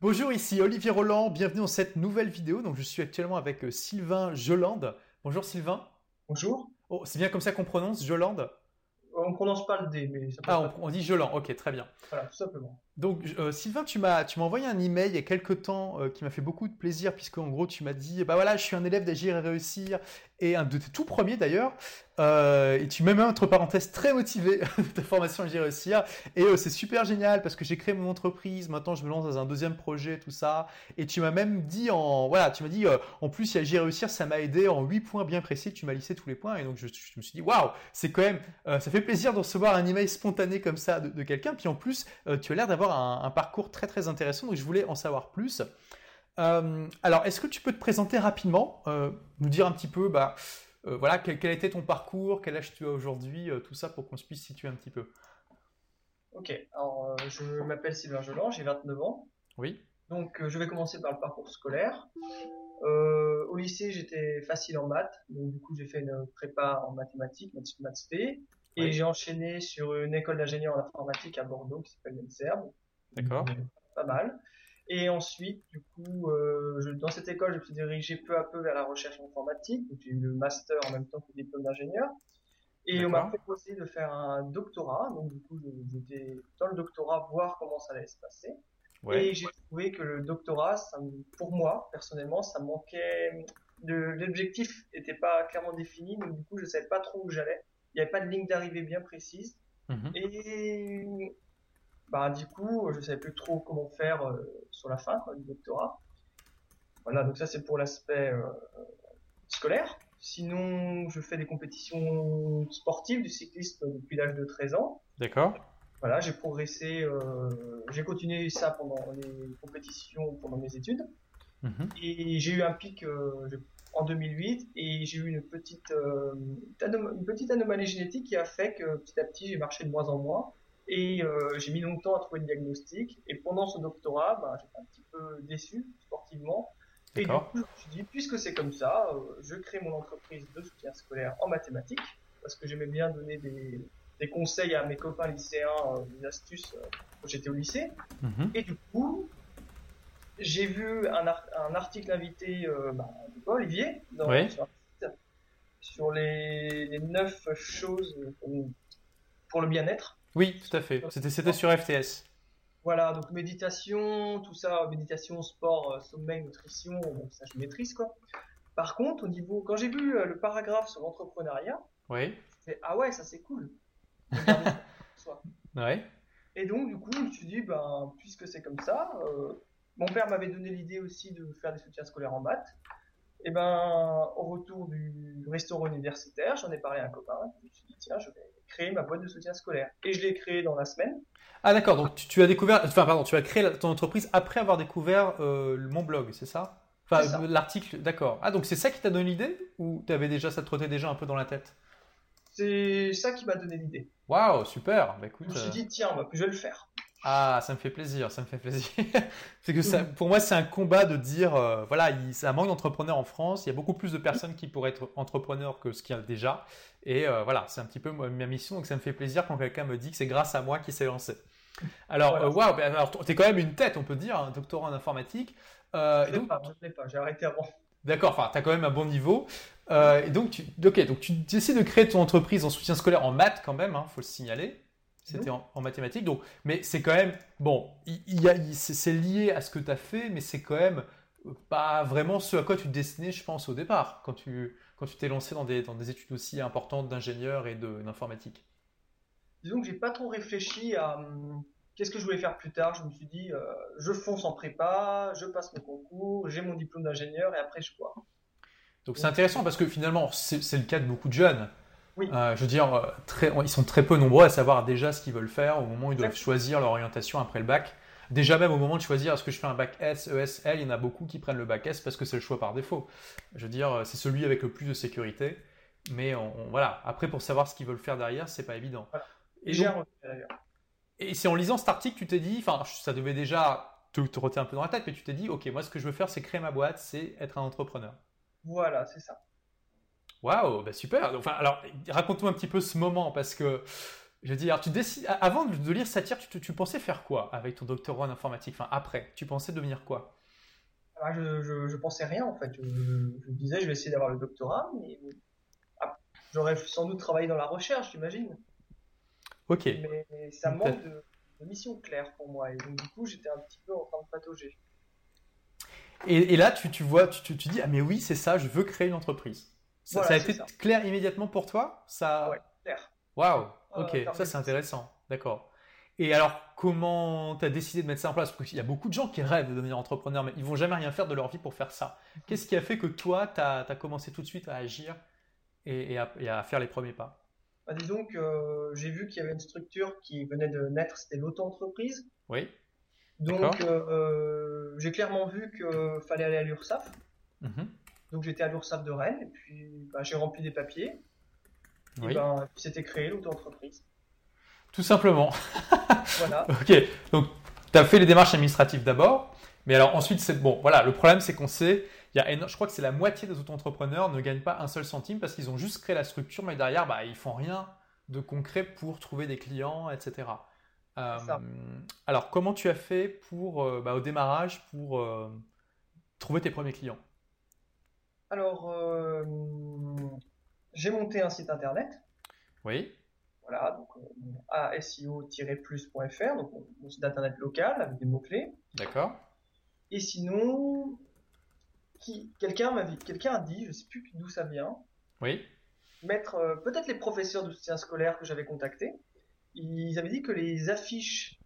Bonjour, ici Olivier Roland, bienvenue dans cette nouvelle vidéo. Donc je suis actuellement avec euh, Sylvain Jolande. Bonjour Sylvain. Bonjour. Oh, c'est bien comme ça qu'on prononce Jolande? On ne prononce pas le D, mais ça Ah, on, on dit Joland, ok, très bien. Voilà, tout simplement. Donc euh, Sylvain, tu m'as tu m'as envoyé un email il y a quelques temps euh, qui m'a fait beaucoup de plaisir puisque en gros tu m'as dit bah voilà je suis un élève d'agir et réussir et un de tes tout premiers d'ailleurs. Euh, et tu m'as mis entre parenthèses très motivé de ta formation agir et réussir et euh, c'est super génial parce que j'ai créé mon entreprise. Maintenant je me lance dans un deuxième projet tout ça. Et tu m'as même dit en voilà tu m'as dit euh, en plus il y réussir ça m'a aidé en huit points bien précis. Tu m'as listé tous les points et donc je, me suis dit waouh c'est quand même ça fait plaisir de recevoir un email spontané comme ça de, quelqu'un. Puis en plus tu as l'air d'avoir un, parcours très très intéressant, donc je voulais en savoir plus. Euh, alors, est-ce que tu peux te présenter rapidement, euh, nous dire un petit peu, bah, euh, voilà, quel, quel, était ton parcours, quel âge tu as aujourd'hui, tout ça pour qu'on se puisse situer un petit peu? Ok, alors je m'appelle Sylvain Joland, j'ai 29 ans. Oui. Donc je vais commencer par le parcours scolaire. au lycée, j'étais facile en maths, donc du coup j'ai fait une prépa en mathématiques, maths spé. Et oui. j'ai enchaîné sur une école d'ingénieur en informatique à Bordeaux qui s'appelle l'ENSERB. D'accord. Pas mal. Et ensuite, du coup, euh, je, dans cette école, je me suis dirigé peu à peu vers la recherche informatique. J'ai eu le master en même temps que le diplôme d'ingénieur. Et on m'a proposé de faire un doctorat. Donc, du coup, j'étais dans le doctorat voir comment ça allait se passer. Ouais. Et j'ai trouvé que le doctorat, ça, pour moi, personnellement, ça manquait l'objectif n'était pas clairement défini. Donc, du coup, je savais pas trop où j'allais il n'y avait pas de ligne d'arrivée bien précise. Mhm. Mmh. Et bah, du coup, je ne savais plus trop comment faire euh, sur la fin quoi, du doctorat. Voilà, donc ça c'est pour l'aspect euh, scolaire. Sinon, je fais des compétitions sportives du cyclisme depuis l'âge de 13 ans. D'accord. Voilà, j'ai progressé, euh, j'ai continué ça pendant les compétitions, pendant mes études. Mmh. Et j'ai eu un pic, euh, en 2008 et j'ai eu une petite, euh, une petite anomalie génétique qui a fait que petit à petit j'ai marché de moins en moins et euh, j'ai mis longtemps à trouver le diagnostic et pendant ce doctorat bah, j'étais un petit peu déçu sportivement et du coup je me suis dit puisque c'est comme ça euh, je crée mon entreprise de soutien scolaire en mathématiques parce que j'aimais bien donner des, des, conseils à mes copains lycéens euh, des astuces quand j'étais au lycée mmh. et du coup j'ai vu un, un, article invité euh, bah, de Olivier, dans, oui. sur, sur, les, les 9 choses pour le bien-être. Oui, tout à fait. C'était sur FTS. Voilà, donc méditation, tout ça, méditation, sport, euh, sommeil, nutrition, ça je maîtrise quoi. Par contre, au niveau, quand j'ai vu euh, le paragraphe sur l'entrepreneuriat, oui. ah ouais, ça c'est cool. ouais. Et donc, du coup, je me suis dit, ben, puisque c'est comme ça, euh, mon père m'avait donné l'idée aussi de faire des soutiens scolaires en maths. Et ben, au retour du restaurant universitaire, j'en ai parlé à un copain. Je me suis dit, tiens, je vais créer ma boîte de soutien scolaire. Et je l'ai créée dans la semaine. Ah d'accord, donc tu, tu, as découvert, enfin pardon, tu as créé ton entreprise après avoir découvert euh, mon blog, c'est ça? Enfin, l'article, d'accord. Ah donc c'est ça qui t'a donné l'idée? Ou tu avais déjà, ça te trottait déjà un peu dans la tête? C'est ça qui m'a donné l'idée. Waouh, super. Bah, écoute, je me suis dit, tiens, bah, je vais le faire. Ah, ça me fait plaisir, ça me fait plaisir. c'est que ça, pour moi, c'est un combat de dire, euh, voilà, il, c'est un manque d'entrepreneurs en France. Il y a beaucoup plus de personnes qui pourraient être entrepreneurs que ce qu'il y a déjà. Et euh, voilà, c'est un petit peu ma mission. Donc ça me fait plaisir quand quelqu'un me dit que c'est grâce à moi qu'il s'est lancé. Alors, waouh, voilà. wow, alors t'es quand même une tête, on peut dire, un doctorat en informatique. Euh, je ne l'ai pas, je pas, j'ai arrêté avant. D'accord, enfin, tu as quand même un bon niveau. Euh, et donc, tu, ok, donc tu essaies de créer ton entreprise en soutien scolaire en maths quand même, il hein, faut le signaler. C'était en, en, mathématiques. Donc, mais c'est quand même, bon, il, y a, c'est lié à ce que tu as fait, mais c'est quand même pas vraiment ce à quoi tu te destinais, je pense, au départ, quand tu quand tu t'es lancé dans des, dans des études aussi importantes d'ingénieur et d'informatique. Disons que j'ai pas trop réfléchi à hum, qu'est-ce que je voulais faire plus tard. Je me suis dit, euh, je fonce en prépa, je passe mon concours, j'ai mon diplôme d'ingénieur et après je vois. Donc c'est intéressant parce que finalement, c'est le cas de beaucoup de jeunes. Oui. Euh, je veux dire, très, ils sont très peu nombreux à savoir déjà ce qu'ils veulent faire au moment où ils doivent Exactement. choisir leur orientation après le bac. Déjà même au moment de choisir est-ce que je fais un bac S, ES, L, il y en a beaucoup qui prennent le bac S parce que c'est le choix par défaut. Je veux dire, c'est celui avec le plus de sécurité. Mais on, on, voilà, après pour savoir ce qu'ils veulent faire derrière, c'est pas évident. Voilà. Et, donc, et c'est en lisant cet article tu t'es dit, enfin ça devait déjà te, te un peu dans la tête, mais tu t'es dit, ok, moi ce que je veux faire c'est créer ma boîte, c'est être un entrepreneur. Voilà, c'est ça. Waouh, bah super. Enfin, alors, raconte-moi un petit peu ce moment parce que Je veux dire, tu décides, avant de lire Satire, tu, tu, pensais faire quoi avec ton doctorat en informatique Enfin, après, tu pensais devenir quoi? Ah, je, je, je, pensais rien en fait. Je, je, disais, je vais essayer d'avoir le doctorat, mais ah, j'aurais sans doute travaillé dans la recherche, j'imagine. Ok. Mais ça manque de, de, mission claire pour moi, et donc du coup, j'étais un petit peu en train de patauger. Et, et là, tu, tu vois, tu, tu, dis, ah mais oui, c'est ça, je veux créer une entreprise. Ça, Voilà, ça a été ça. clair immédiatement pour toi Ça. Ouais, clair. Waouh. Ok, ça c'est intéressant. D'accord. Et alors, comment tu as décidé de mettre ça en place? Parce qu'il y a beaucoup de gens qui rêvent de devenir entrepreneur, mais ils vont jamais rien faire de leur vie pour faire ça. Qu'est-ce qui a fait que toi, tu as, commencé tout de suite à agir et, et à, et à faire les premiers pas? Bah, disons que euh, j'ai vu qu'il y avait une structure qui venait de naître, c'était l'auto-entreprise. Oui. Donc euh, euh, j'ai clairement vu qu'il fallait aller à l'URSSAF. Mhm. Donc j'étais à l'URSSAF de Rennes et puis bah, j'ai rempli des papiers. Oui. Et ben, puis c'était créé l'auto-entreprise. Tout simplement. Voilà. Ok, donc tu as fait les démarches administratives d'abord, mais alors ensuite, c'est bon, voilà, le problème c'est qu'on sait, il y a je crois que c'est la moitié des auto-entrepreneurs ne gagnent pas un seul centime parce qu'ils ont juste créé la structure, mais derrière, bah, ils font rien de concret pour trouver des clients, etc. Euh, alors, comment tu as fait pour, euh, bah, au démarrage pour euh, trouver tes premiers clients? Alors euh, j'ai monté un site internet. Oui, Voilà, donc euh, asio-plus.fr, donc mon- site internet local avec des mots-clés. d'accord. Et sinon, qui, quelqu'un m'a quelqu'un a dit, je sais plus d'où ça vient, Oui, mettre euh, peut-être les professeurs de soutien scolaire que j'avais contactés. Ils avaient dit que les affiches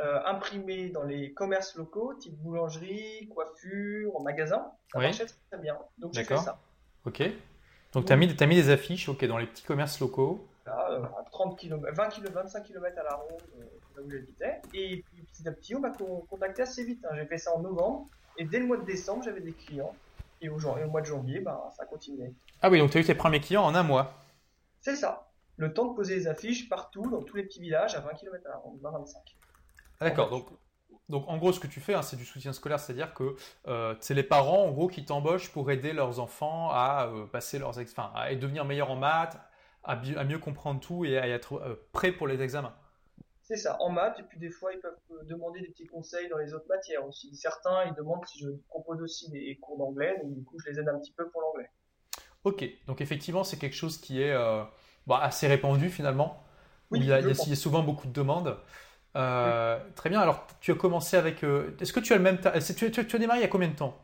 euh, imprimées dans les commerces locaux, type boulangerie, coiffure, magasin, ça Oui. marchait très, bien. Donc j'ai fait ça. ok. Donc, tu as mis, des affiches ok, dans les petits commerces locaux. Là, euh, à 30 km, 20 km, 25 km à la ronde, euh, là où j'habitais. Et puis petit à petit, on m'a con- contacté assez vite. hein. J'ai fait ça en novembre. Et dès le mois de décembre, j'avais des clients. Et au, jan- et au mois de janvier, ben, ça a continué. Ah oui, donc tu as eu tes premiers clients en un mois. C'est ça. Le temps de poser les affiches partout, dans tous les petits villages, à 20 km à la ronde, 20-25. Ah, D'accord, donc, donc en gros ce que tu fais hein, c'est du soutien scolaire, c'est-à-dire que euh, c'est les parents en gros qui t'embauchent pour aider leurs enfants à euh, passer leurs ex- enfin, à devenir meilleurs en maths, à, mieux comprendre tout et à être euh, prêts pour les examens. C'est ça, en maths, et puis des fois, ils peuvent euh, demander des petits conseils dans les autres matières aussi. Certains, ils demandent si je propose aussi des cours d'anglais, donc du coup, je les aide un petit peu pour l'anglais. Ok, donc effectivement c'est quelque chose qui est euh, bah, assez répandu finalement, Oui, il y, a, je il y a- pense. il y a souvent beaucoup de demandes. Euh, Très bien, alors tu as commencé avec... euh, Est-ce que tu as le même... ta- Tu, tu- tu as démarré il y a combien de temps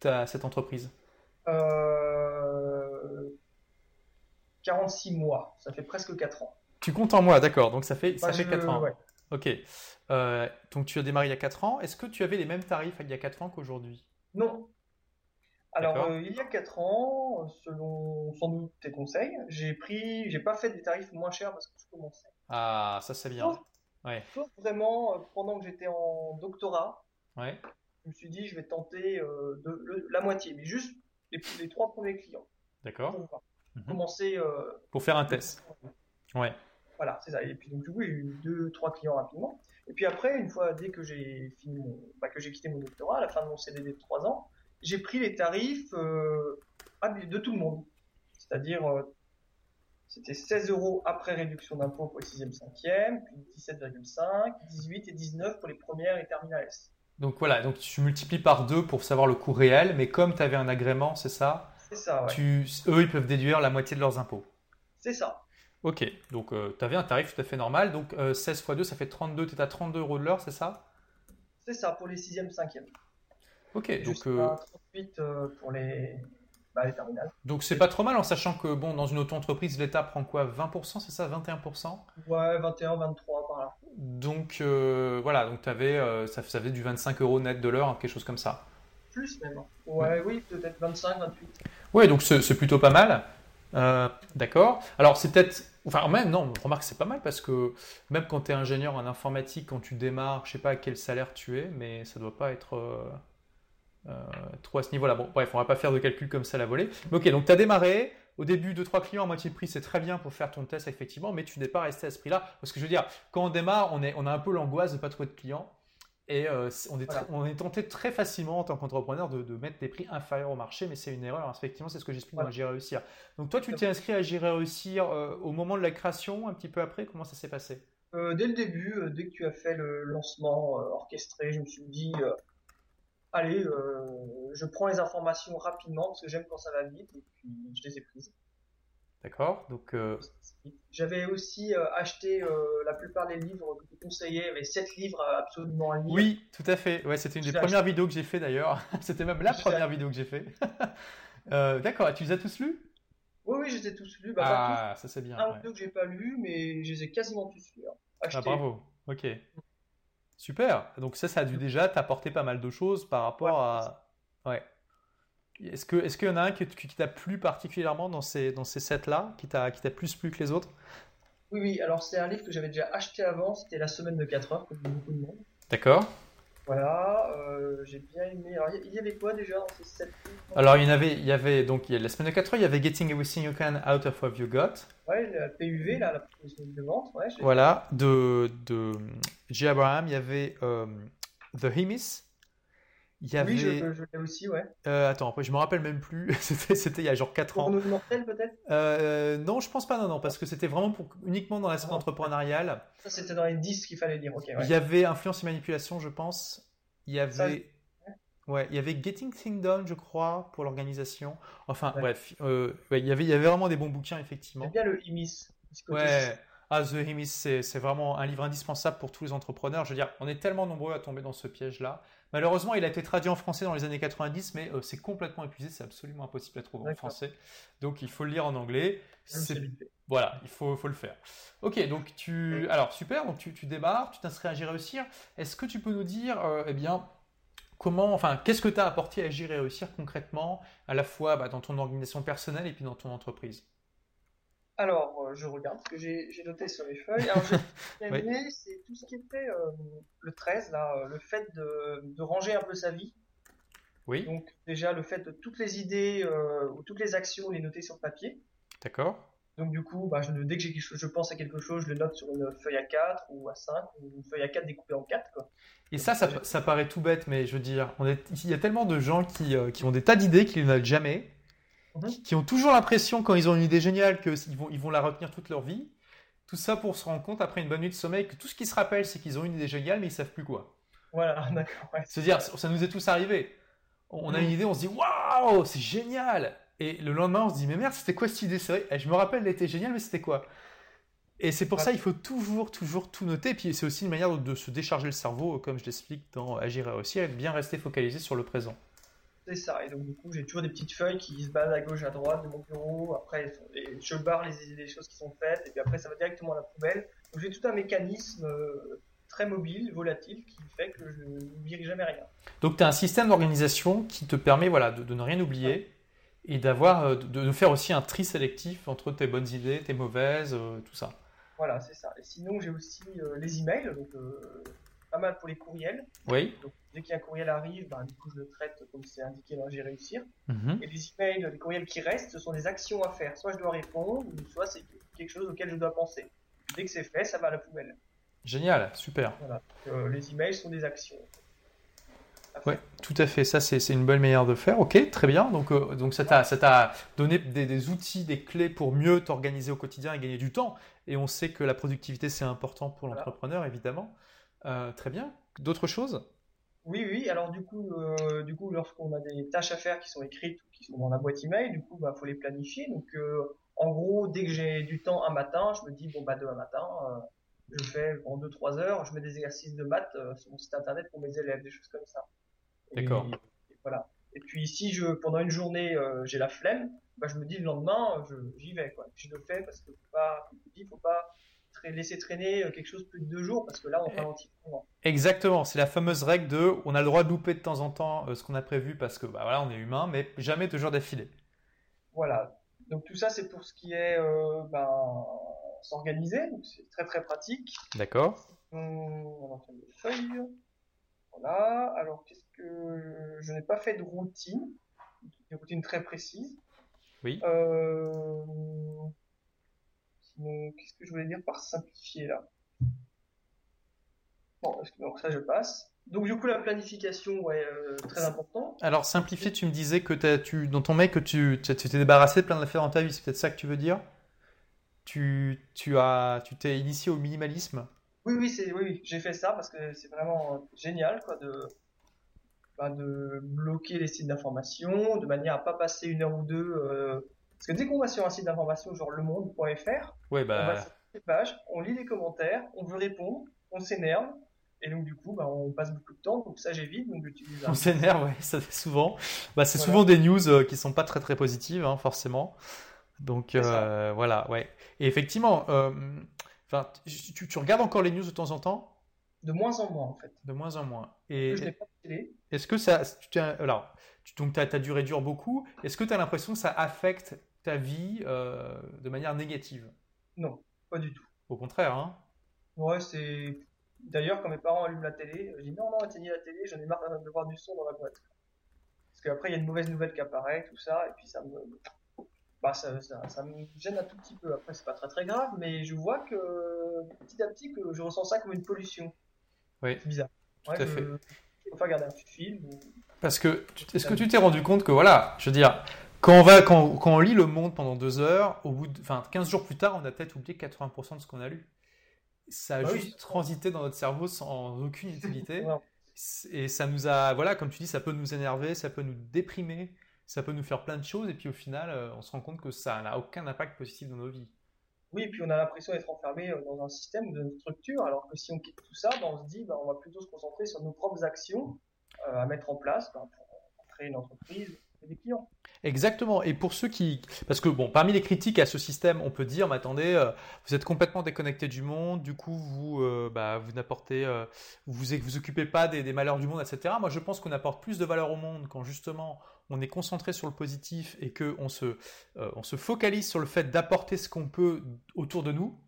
ta- cette entreprise? Euh... 46 mois, ça fait presque 4 ans. Tu comptes en mois, d'accord, donc ça fait, ça fait je- 4 ans. ouais. Ok. Euh, donc tu as démarré il y a 4 ans. Est-ce que tu avais les mêmes tarifs il y a 4 ans qu'aujourd'hui? Non. Alors, il y a 4 ans, selon sans doute tes conseils, j'ai pris, j'ai pas fait des tarifs moins chers parce que je commençais. Ah, ça c'est bien. Ouais. Sauf vraiment, euh, pendant que j'étais en doctorat, Ouais. je me suis dit, je vais tenter euh, de, le- la moitié, mais juste les, les trois premiers clients. D'accord. Pour. Mhm. Commencer. euh, Pour faire un test. Ouais. Voilà, c'est ça. Et puis donc du coup, j'ai eu deux, trois clients rapidement. Et puis après, une fois dès que j'ai fini, mon, bah, que j'ai quitté mon doctorat, à la fin de mon CDD de trois ans, j'ai pris les tarifs euh, ah, de tout le monde. C'est-à-dire, c'était 16 euros après réduction d'impôt pour les 6e, 5e, puis 17,5, 18 et 19 pour les premières et terminales S. Donc voilà, donc tu multiplies par 2 pour savoir le coût réel, mais comme tu avais un agrément, c'est ça, C'est ça, ouais. tu, eux ils peuvent déduire la moitié de leurs impôts. C'est ça. Ok, donc tu avais un tarif tout à fait normal, donc euh, 16 x 2 ça fait 32, tu es à 32 euros de l'heure, c'est ça? C'est ça pour les 6e, 5e. Ok, donc Jusqu'à euh, 38 euh, pour les, bah, les terminales. donc c'est pas trop mal en sachant que bon dans une auto-entreprise l'État prend quoi 20%, c'est ça 21% Ouais, 21, 23 par là. Donc euh, voilà, donc avais, euh, ça, ça faisait du 25 euros net de l'heure, hein, quelque chose comme ça. Plus même. Ouais, oui, peut-être 25, 28. Ouais, donc c'est plutôt pas mal. Euh, D'accord. Alors c'est peut-être, enfin même non, remarque c'est pas mal parce que même quand tu es ingénieur en informatique, quand tu démarres, je sais pas à quel salaire tu es, mais ça doit pas être trop à ce niveau-là. Bon, bref, on va pas faire de calcul comme ça à la volée. Mais ok, donc tu as démarré. Au début, 2-3 clients à moitié de prix, c'est très bien pour faire ton test, effectivement, mais tu n'es pas resté à ce prix-là. Parce que je veux dire, quand on démarre, on, est, on a un peu l'angoisse de ne pas trouver de clients. Et euh, on, est on, est tenté très facilement en tant qu'entrepreneur de, mettre des prix inférieurs au marché, mais c'est une erreur. Effectivement, c'est ce que j'explique dans J'ai réussir. Donc toi, tu t'es inscrit à J'irai réussir euh, au moment de la création, un petit peu après? Comment ça s'est passé? Euh, Dès le début, dès que tu as fait le lancement orchestré, je me suis dit, allez, je prends les informations rapidement parce que j'aime quand ça va vite et puis je les ai prises. D'accord. Donc, euh, j'avais aussi euh, acheté euh, la plupart des livres que tu conseillais. Il y avait 7 livres absolument à lire. Oui, tout à fait. Ouais, c'était une des premières vidéos que j'ai fait d'ailleurs. c'était même la première vidéo que j'ai fait. D'accord. Tu les as tous lus? Oui, oui, je les ai tous lus. Bah, ah, ça c'est bien. Un ou deux que j'ai pas lu, mais je les ai quasiment tous lus. Hein. Ah, bravo. Ok. Super. Donc ça, ça a dû déjà t'apporter pas mal de choses par rapport à. Ouais. Est-ce qu'il est y en a un qui, t'a plu particulièrement dans ces, dans ces sets-là, qui t'a plus plu que les autres? Oui, oui, alors c'est un livre que j'avais déjà acheté avant, c'était La semaine de 4 heures, comme beaucoup de monde. D'accord. Voilà, euh, j'ai bien aimé. Alors, il y avait quoi déjà dans ces 7 livres Alors, il y, en avait, il y avait, donc, La semaine de 4 heures, il y avait Getting Everything You Can Out of What You Got. Ouais, la PUV, là, la proposition de vente. Ouais, voilà, de, de J. Abraham, il y avait euh, The Hemis. Il y avait... Oui, je, l'ai aussi, ouais. Euh, attends, après, je me rappelle même plus. c'était il y a genre 4 ans. Mortel, peut-être? Euh, Non, je pense pas, non, non, parce que c'était vraiment pour, uniquement dans la scène entrepreneuriale. Ça, c'était dans les 10 qu'il fallait dire, ok. Il y avait Influence et Manipulation, je pense. Il y avait. Ouais, il y avait Getting Things Done, je crois, pour l'organisation. Enfin, bref, euh, il, y avait, il y avait vraiment des bons bouquins, effectivement. J'aime bien le IMIS. Ouais. Ah, The Himis, c'est vraiment un livre indispensable pour tous les entrepreneurs. Je veux dire, on est tellement nombreux à tomber dans ce piège-là. Malheureusement, il a été traduit en français dans les années 90, mais euh, c'est complètement épuisé, c'est absolument impossible à trouver en français. Donc il faut le lire en anglais. Voilà, il faut, faut, le faire. Ok, donc tu. Alors super, donc tu, tu démarres, tu t'inscris à Agir Réussir. Est-ce que tu peux nous dire, euh, eh bien, comment, enfin, qu'est-ce que tu as apporté à Agir Réussir concrètement, à la fois bah, dans ton organisation personnelle et puis dans ton entreprise? Alors, euh, je regarde ce que j'ai noté sur les feuilles. Alors, j'ai aimé, c'est tout ce qui était euh, le 13, là, euh, le fait de, ranger un peu sa vie. Oui. Donc, déjà, le fait de toutes les idées ou toutes les actions, les noter sur papier. D'accord. Donc, du coup, bah, je, dès que je pense à quelque chose, je le note sur une feuille à 4 ou à 5, ou une feuille à 4 découpée en 4. Quoi. Et ça, ça, paraît tout bête, mais je veux dire, on est, il y a tellement de gens qui, qui ont des tas d'idées qu'ils ne notent jamais. Mhm. qui ont toujours l'impression, quand ils ont une idée géniale, qu'ils vont, ils vont la retenir toute leur vie. Tout ça pour se rendre compte, après une bonne nuit de sommeil, que tout ce qu'ils se rappellent, c'est qu'ils ont une idée géniale, mais ils savent plus quoi. Voilà, d'accord. Se dire, ça nous est tous arrivé. On a mhm. une idée, on se dit, waouh, c'est génial Et le lendemain, on se dit, mais merde, c'était quoi cette idée? C'est vrai, eh, je me rappelle, elle était géniale, mais c'était quoi? Et c'est pour ça il faut toujours, toujours tout noter. Puis c'est aussi une manière de, se décharger le cerveau, comme je l'explique dans Agir et réussir, et de bien rester focalisé sur le présent ça. Et donc, du coup, j'ai toujours des petites feuilles qui se baladent à gauche, à droite de mon bureau. Après, je barre les, les, choses qui sont faites. Et puis après, ça va directement à la poubelle. Donc, j'ai tout un mécanisme euh, très mobile, volatile, qui fait que je n'oublie jamais rien. Donc, tu as un système d'organisation qui te permet voilà, de, ne rien oublier. Et d'avoir, euh, de, faire aussi un tri sélectif entre tes bonnes idées, tes mauvaises, euh, tout ça. Voilà, c'est ça. Et sinon, j'ai aussi les emails, donc pas mal pour les courriels. Oui. Donc, dès qu'un courriel arrive, ben, du coup, je le traite comme c'est indiqué dans J'ai réussir. Mhm. Et les emails, les courriels qui restent, ce sont des actions à faire. Soit je dois répondre, soit c'est quelque chose auquel je dois penser. Dès que c'est fait, ça va à la poubelle. Génial, super. Voilà. Euh, les emails sont des actions. Oui, tout à fait. Ça, c'est une bonne manière de faire. Ok, très bien. Donc, euh, donc ça t'a donné des, outils, des clés pour mieux t'organiser au quotidien et gagner du temps. Et on sait que la productivité, c'est important pour l'entrepreneur, évidemment. Euh, très bien. D'autres choses? Oui, oui. Alors du coup, euh, du coup, lorsqu'on a des tâches à faire qui sont écrites ou qui sont dans la boîte email, du coup, bah, faut les planifier. Donc, euh, en gros, dès que j'ai du temps un matin, je me dis bon bah demain matin, je fais en 2-3 heures, je mets des exercices de maths sur mon site internet pour mes élèves, des choses comme ça. D'accord. Voilà. Et puis si je pendant une journée j'ai la flemme, bah, je me dis le lendemain, j'y vais quoi. Je le fais parce que faut pas, faut pas laisser traîner euh, quelque chose plus de deux jours parce que là on ralentit. Exactement, c'est la fameuse règle de on a le droit de louper de temps en temps euh, ce qu'on a prévu parce que bah, voilà, on est humain, mais jamais deux jours d'affilée. Voilà, donc tout ça c'est pour ce qui est euh, ben, s'organiser, c'est très très pratique. D'accord. on va feuilles. Voilà, alors qu'est-ce que je n'ai pas fait de routine, une routine très précise. Oui. Euh, qu'est-ce que je voulais dire par simplifier là? Bon, donc ça je passe. Donc du coup la planification ouais euh, très important. Alors simplifié, tu me disais que tu dans ton mail que tu t'es débarrassé de plein d'affaires dans ta vie, c'est peut-être ça que tu veux dire? Tu, tu as tu t'es initié au minimalisme? Oui oui c'est oui, oui. j'ai fait ça parce que c'est vraiment génial quoi de bah, de bloquer les sites d'information de manière à pas passer une heure ou deux euh, parce que dès qu'on va sur un site d'information genre lemonde.fr, ouais, bah... on va sur les pages, on lit les commentaires, on veut répondre, on s'énerve, et donc, du coup, bah, on passe beaucoup de temps, donc ça j'évite. Donc, j'utilise On s'énerve, ouais, ça fait souvent. Bah, c'est souvent des news euh, qui sont pas très très positives, hein, forcément. Donc, euh, voilà, ouais. Et effectivement, euh, tu, tu, regardes encore les news de temps en temps? De moins en moins, en fait. De moins en moins. Et je n'ai pas de télé. Est-ce que ça. Tu alors, donc, ta, ta durée dure beaucoup. Est-ce que tu as l'impression que ça affecte ta vie de manière négative Non, pas du tout. Au contraire, hein Ouais, c'est D'ailleurs, quand mes parents allument la télé, je dis non, non, éteignez la télé, j'en ai marre de voir du son dans la boîte. Parce qu'après, il y a une mauvaise nouvelle qui apparaît, tout ça, et puis ça me. Bah, ça, ça, me gêne un tout petit peu. Après, c'est pas très très grave, mais je vois que petit à petit, que je ressens ça comme une pollution. Oui. C'est bizarre. Tout à fait. Il faut pas garder un film. Parce que, est-ce que tu t'es rendu compte que, voilà, je veux dire, quand on, va, quand, quand on lit Le Monde pendant deux heures, au bout de, enfin, 15 jours plus tard, on a peut-être oublié 80% de ce qu'on a lu ça a bah juste transité dans notre cerveau sans aucune utilité. et ça nous a, voilà, comme tu dis, ça peut nous énerver, ça peut nous déprimer, ça peut nous faire plein de choses. Et puis au final, euh, on se rend compte que ça n'a aucun impact positif dans nos vies. Oui, et puis on a l'impression d'être enfermé euh, dans un système ou dans une structure, alors que si on quitte tout ça, ben, on se dit, ben, on va plutôt se concentrer sur nos propres actions euh, à mettre en place ben, pour créer une entreprise des clients. Exactement. Et pour ceux qui, parce que bon, parmi les critiques à ce système, on peut dire, mais attendez, euh, vous êtes complètement déconnecté du monde, du coup vous, euh, bah, vous n'apportez, euh, vous vous occupez pas des, malheurs du monde, etc. Moi, je pense qu'on apporte plus de valeur au monde quand justement on est concentré sur le positif et que on se, on se focalise sur le fait d'apporter ce qu'on peut autour de nous,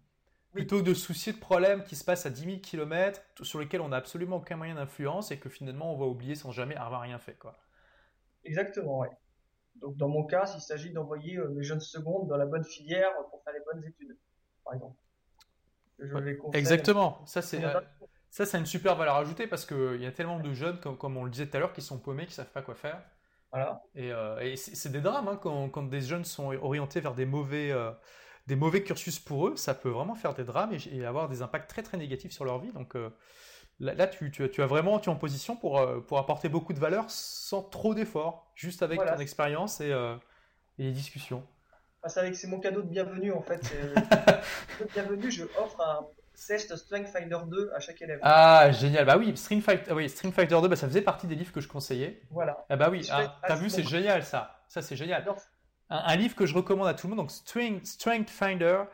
plutôt que de soucier de problèmes qui se passent à 10 000 km sur lesquels on n'a absolument aucun moyen d'influence et que finalement on va oublier sans jamais avoir rien fait, quoi. Exactement, oui. Donc dans mon cas, s'il s'agit d'envoyer euh, mes jeunes secondes dans la bonne filière pour faire les bonnes études, par exemple. Je les Exactement. Ça c'est euh, ça c'est une super valeur ajoutée parce qu'il y a tellement de jeunes, comme, comme on le disait tout à l'heure, qui sont paumés, qui savent pas quoi faire. Voilà. Et, euh, et c'est des drames hein, quand, quand, des jeunes sont orientés vers des mauvais des mauvais cursus pour eux, ça peut vraiment faire des drames et, avoir des impacts très très négatifs sur leur vie. Donc Là, tu, tu, as vraiment, tu es en position pour, euh, pour apporter beaucoup de valeur sans trop d'efforts, juste avec ton expérience et, euh, et, les discussions. Ah, c'est mon cadeau de bienvenue en fait. de bienvenue, je offre un test Strength Fighter 2 à chaque élève. Ah, génial. Bah oui, oui, Fighter 2, bah, ça faisait partie des livres que je conseillais. Voilà. Ah bah oui, ah, t'as vu, c'est génial ça. Ça, c'est génial. Un, livre que je recommande à tout le monde, donc Strength, Finder.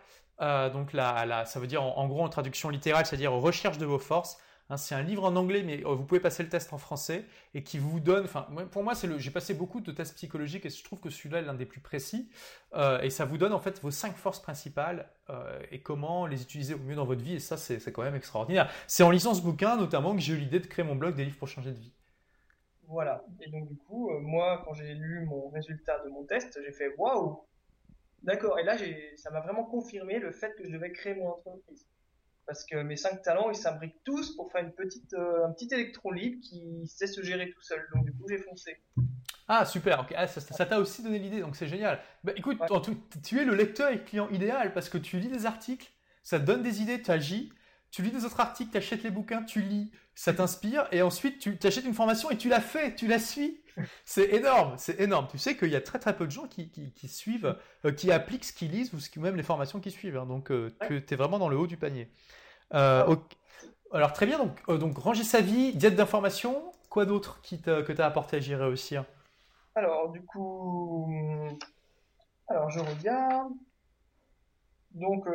Euh, donc là, ça veut dire en, en, gros en traduction littérale, c'est-à-dire recherche de vos forces. Hein, c'est un livre en anglais, mais euh, vous pouvez passer le test en français et qui vous donne. Enfin, pour moi, c'est le. J'ai passé beaucoup de tests psychologiques et je trouve que celui-là est l'un des plus précis. Euh, et ça vous donne en fait vos cinq forces principales euh, et comment les utiliser au mieux dans votre vie. Et ça, c'est quand même extraordinaire. C'est en lisant ce bouquin, notamment, que j'ai eu l'idée de créer mon blog des livres pour changer de vie. Voilà. Et donc, du coup, moi, quand j'ai lu mon résultat de mon test, j'ai fait waouh! D'accord. Et là, ça m'a vraiment confirmé le fait que je devais créer mon entreprise parce que mes cinq talents, ils s'imbriquent tous pour faire une petite, euh, un petit électron libre qui sait se gérer tout seul. Donc du coup, j'ai foncé. Ah super, ah, ça t'a aussi donné l'idée, donc c'est génial. Bah, écoute, tu es le lecteur et client idéal parce que tu lis des articles, ça te donne des idées, tu agis, tu lis des autres articles, tu achètes les bouquins, tu lis, ça t'inspire, et ensuite tu achètes une formation et tu la fais, tu la suis. C'est énorme, c'est énorme. Tu sais qu'il y a très très peu de gens qui, qui, suivent, euh, qui appliquent ce qu'ils lisent ou même les formations qu'ils suivent. Hein. donc euh, tu es vraiment dans le haut du panier. Euh, alors très bien, donc, donc ranger sa vie, diète d'information, quoi d'autre qui que tu as apporté à gérer aussi Alors du coup, alors je regarde. Donc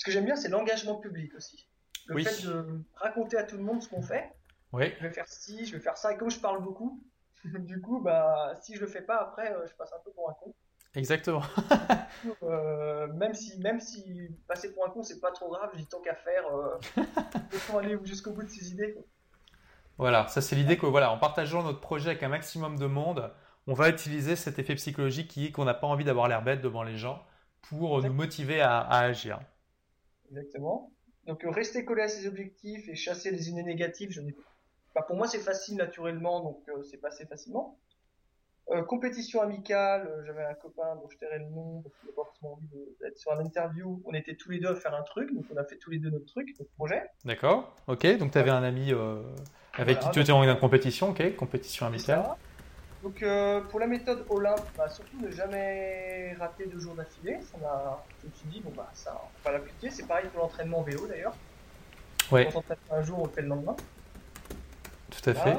ce que j'aime bien, c'est l'engagement public aussi. Le fait de raconter à tout le monde ce qu'on fait. Oui. Je vais faire ci, je vais faire ça. Et comme je parle beaucoup, du coup, bah, si je le fais pas, après, euh, je passe un peu pour un con. Exactement. euh, même si, même si passer pour un con, c'est pas trop grave, j'ai tant qu'à faire, euh, faut aller jusqu'au bout de ses idées. Voilà, ça c'est l'idée que voilà, en partageant notre projet avec un maximum de monde, on va utiliser cet effet psychologique qui est qu'on n'a pas envie d'avoir l'air bête devant les gens pour nous motiver à, à agir. Exactement. Donc rester collé à ses objectifs et chasser les idées négatives, je n'ai pour moi, c'est facile naturellement, donc c'est passé facilement. Euh, compétition amicale, euh, j'avais un copain dont je tairai le nom parce qu'il n'a pas forcément envie d'être sur un interview. On était tous les deux à faire un truc, donc on a fait tous les deux notre truc, notre projet. D'accord, ok. Donc tu avais un ami euh, avec qui tu étais en compétition, ok, compétition amicale. Donc pour la méthode Olympe, bah, surtout ne jamais rater deux jours d'affilée. Ça m'a, je me suis dit bon bah ça on va l'appliquer. C'est pareil pour l'entraînement vélo d'ailleurs. Ouais. On s'entraîne un jour, on le fait le lendemain. Tout à fait.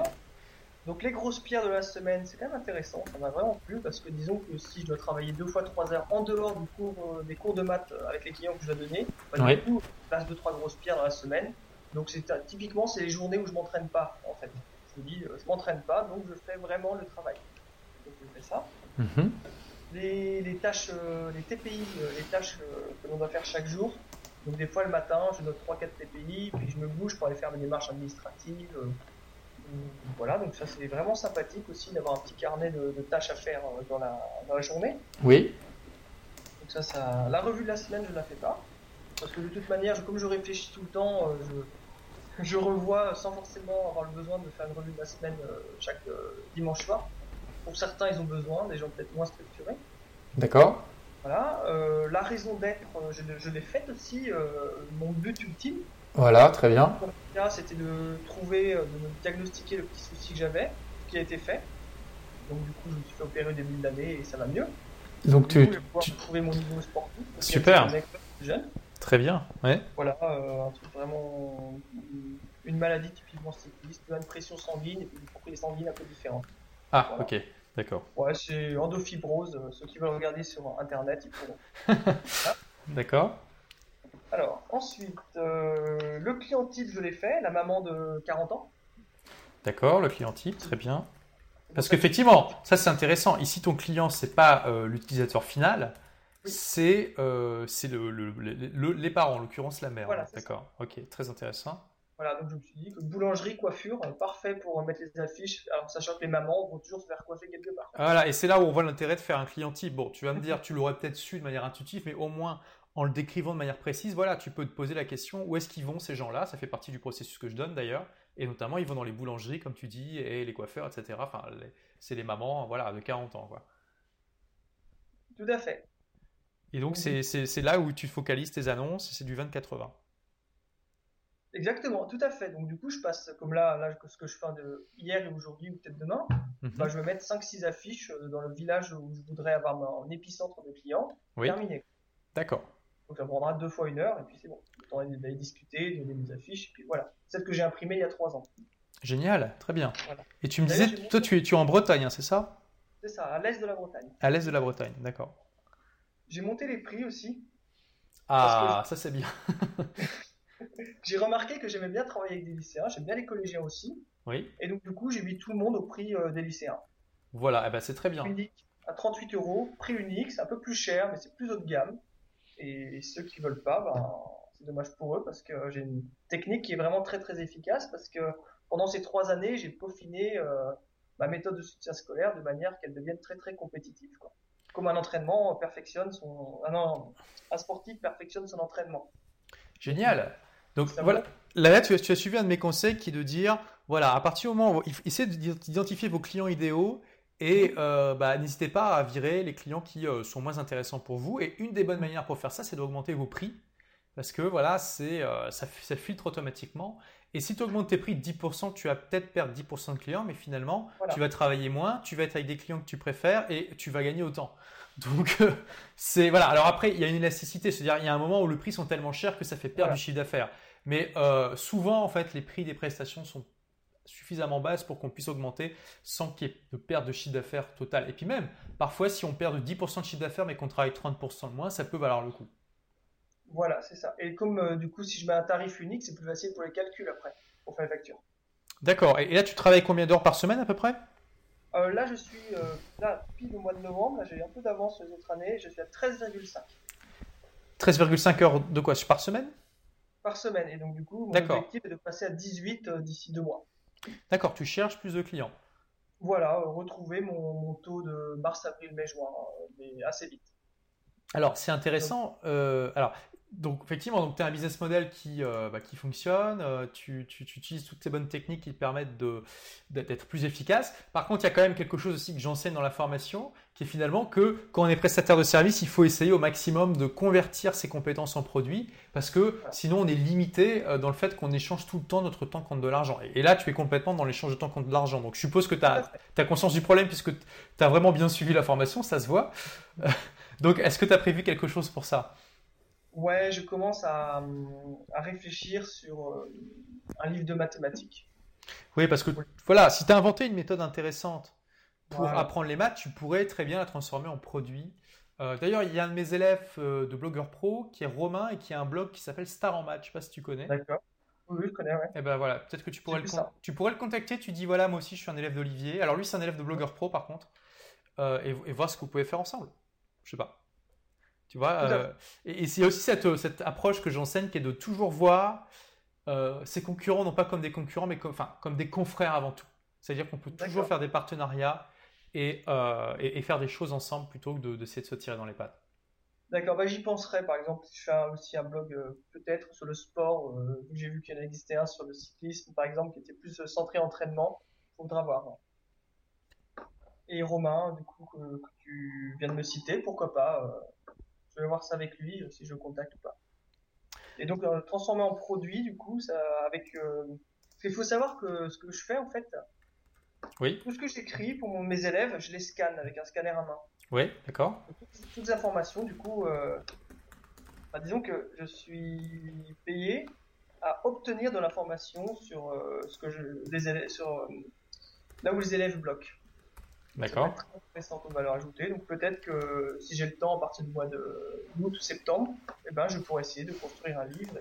Donc les grosses pierres de la semaine, c'est quand même intéressant, ça m'a vraiment plu parce que disons que si je dois travailler deux fois trois heures en dehors du cours, euh, des cours de maths euh, avec les clients que je dois donner, bah, du coup, je passe deux trois grosses pierres dans la semaine. Donc c'est typiquement c'est les journées où je m'entraîne pas en fait. Je me dis euh, je m'entraîne pas donc je fais vraiment le travail. Donc je fais ça. Mm-hmm. les, les, tâches, les TPI, les tâches que l'on doit faire chaque jour. Donc des fois le matin, je note 3-4 TPI, puis je me bouge pour aller faire mes démarches administratives, voilà, donc ça c'est vraiment sympathique aussi d'avoir un petit carnet de, tâches à faire euh, dans la, dans la, journée. Oui. Donc ça, ça, la revue de la semaine, je ne la fais pas. Parce que de toute manière, comme je réfléchis tout le temps, euh, je, je, revois sans forcément avoir le besoin de faire une revue de la semaine euh, chaque dimanche soir. Pour certains, ils ont besoin, des gens peut-être moins structurés. D'accord. Voilà. la raison d'être, je, je l'ai faite aussi. mon but ultime, voilà, très bien. C'était de trouver, euh, de diagnostiquer le petit souci que j'avais, ce qui a été fait. Donc du coup, je me suis fait opérer au début de l'année et ça va mieux. Donc tu, tu... trouver mon niveau sportif. Super. Jeune. Très bien, ouais. Voilà, euh, un truc vraiment une maladie typiquement cycliste, une pression sanguine une propriété sanguine un peu différente. Ah, ok, d'accord. Ouais, c'est endofibrose. Euh, ceux qui veulent regarder sur internet, ils pourront. D'accord. Alors, ensuite, euh, le client type, je l'ai fait, la maman de 40 ans. D'accord, le client type, très bien. Parce qu'effectivement, ça c'est intéressant. Ici, ton client, c'est pas euh, l'utilisateur final, c'est euh, le, les parents, en l'occurrence la mère. Voilà, D'accord, ok, très intéressant. Voilà, donc je me suis dit que boulangerie, coiffure, parfait pour mettre les affiches, alors sachant que les mamans vont toujours se faire coiffer quelque part. Voilà, et c'est là où on voit l'intérêt de faire un client type. Bon, tu vas me dire, tu l'aurais peut-être su de manière intuitive, mais au moins en le décrivant de manière précise, voilà, tu peux te poser la question où est-ce qu'ils vont ces gens-là? Ça fait partie du processus que je donne d'ailleurs, et notamment ils vont dans les boulangeries, comme tu dis, et les coiffeurs, etc. Enfin, c'est les mamans, voilà, de 40 ans, quoi. Tout à fait. Et donc c'est là où tu focalises tes annonces, c'est du 20-80. Exactement, tout à fait. Donc du coup, je passe comme là, là ce que je fais de hier et aujourd'hui ou peut-être demain, mhm. bah, je vais mettre 5-6 affiches euh, dans le village où je voudrais avoir mon épicentre de clients. Terminé. D'accord. Donc ça prendra deux fois une heure et puis c'est bon. On temps d'aller discuter, donner des affiches et puis voilà. Celle que j'ai imprimée il y a trois ans. Génial, très bien. Et tu me disais, toi tu es, tu es en Bretagne, hein, c'est ça? C'est ça, à l'est de la Bretagne. À l'est de la Bretagne, d'accord. J'ai monté les prix aussi. Ah, ça c'est bien. j'ai remarqué que j'aimais bien travailler avec des lycéens, j'aime bien les collégiens aussi. Oui. Et donc du coup j'ai mis tout le monde au prix euh, des lycéens. Voilà, eh ben, c'est très bien. Unique à 38 euros, prix unique, c'est un peu plus cher mais c'est plus haut de gamme. Et ceux qui veulent pas, ben, c'est dommage pour eux parce que j'ai une technique qui est vraiment très très efficace parce que pendant ces trois années, j'ai peaufiné euh, ma méthode de soutien scolaire de manière qu'elle devienne très très compétitive. Comme un entraînement perfectionne son, ah non, un sportif perfectionne son entraînement. Génial. Donc voilà, là, tu, as, tu as suivi un de mes conseils qui est de dire, voilà, à partir du moment où essayez d'identifier vos clients idéaux et euh, bah, n'hésitez pas à virer les clients qui euh, sont moins intéressants pour vous. Et une des bonnes manières pour faire ça, c'est d'augmenter vos prix. Parce que voilà, c'est, euh, ça, filtre automatiquement. Et si tu augmentes tes prix de 10%, tu vas peut-être perdre 10% de clients, mais finalement, tu vas travailler moins, tu vas être avec des clients que tu préfères et tu vas gagner autant. Donc, c'est voilà. Alors après, il y a une élasticité, c'est-à-dire il y a un moment où les prix sont tellement chers que ça fait perdre du chiffre d'affaires. Mais souvent, en fait, les prix des prestations sont suffisamment basse pour qu'on puisse augmenter sans qu'il y ait de perte de chiffre d'affaires total. Et puis même, parfois, si on perd de 10% de chiffre d'affaires mais qu'on travaille 30% de moins, ça peut valoir le coup. Voilà, c'est ça. Et comme euh, du coup, si je mets un tarif unique, c'est plus facile pour les calculs après, pour faire les factures. D'accord. Et, là, tu travailles combien d'heures par semaine à peu près? Euh, Là, je suis, euh, là, pile au mois de novembre, j'ai un peu d'avance sur les autres années, je suis à 13,5. 13,5 heures de quoi? Par semaine? Par semaine. Et donc, du coup, mon objectif est de passer à 18 d'ici deux mois. D'accord, tu cherches plus de clients? Voilà, retrouver mon, taux de mars, avril, mai, juin, mais assez vite. Alors, c'est intéressant. Euh, alors, donc, effectivement, donc tu as un business model qui, euh, bah, qui fonctionne, euh, tu, tu, utilises toutes ces bonnes techniques qui te permettent d'être plus efficace. Par contre, il y a quand même quelque chose aussi que j'enseigne dans la formation, qui est finalement que quand on est prestataire de service, il faut essayer au maximum de convertir ses compétences en produits, parce que sinon on est limité euh, dans le fait qu'on échange tout le temps notre temps contre de l'argent. Et là, tu es complètement dans l'échange de temps contre de l'argent. Donc, je suppose que tu as, as, conscience du problème, puisque tu as vraiment bien suivi la formation, ça se voit. donc, est-ce que tu as prévu quelque chose pour ça? Ouais, je commence à, à réfléchir sur euh, un livre de mathématiques. Oui, parce que voilà, si tu as inventé une méthode intéressante pour apprendre les maths, tu pourrais très bien la transformer en produit. Euh, d'ailleurs, il y a un de mes élèves euh, de blogueur pro qui est Romain et qui a un blog qui s'appelle Star en maths. Je sais pas si tu connais. D'accord. Oui, je connais, ouais. Et eh ben voilà, peut-être que tu pourrais, le tu pourrais le contacter. Tu dis voilà, moi aussi, je suis un élève d'Olivier. Alors lui, c'est un élève de blogueur pro, par contre, et, et voir ce que vous pouvez faire ensemble. Je sais pas. Tu vois euh, Et, c'est aussi cette, cette, approche que j'enseigne qui est de toujours voir euh, ses concurrents, non pas comme des concurrents, mais comme, enfin, comme des confrères avant tout. C'est-à-dire qu'on peut toujours faire des partenariats et, euh, et, faire des choses ensemble plutôt que d'essayer de, se tirer dans les pattes. D'accord, bah, j'y penserai par exemple. Je fais aussi un blog peut-être sur le sport. J'ai vu qu'il y en existait un sur le cyclisme par exemple qui était plus centré entraînement. Faudra voir. Et Romain, du coup, que, que, tu viens de me citer, pourquoi pas je vais voir ça avec lui euh, si je le contacte ou pas. Et donc euh, transformer en produit, du coup, ça avec. Euh, parce qu'il faut savoir que ce que je fais en fait. Oui. Tout ce que j'écris pour mes élèves, je les scanne avec un scanner à main. Oui, d'accord. Toutes, les informations, du coup, bah, disons que je suis payé à obtenir de l'information sur ce que je les élèves, sur là où les élèves bloquent. D'accord. Très intéressante en valeur ajoutée. Donc peut-être que si j'ai le temps à partir du mois de août ou septembre, eh ben, je pourrais essayer de construire un livre.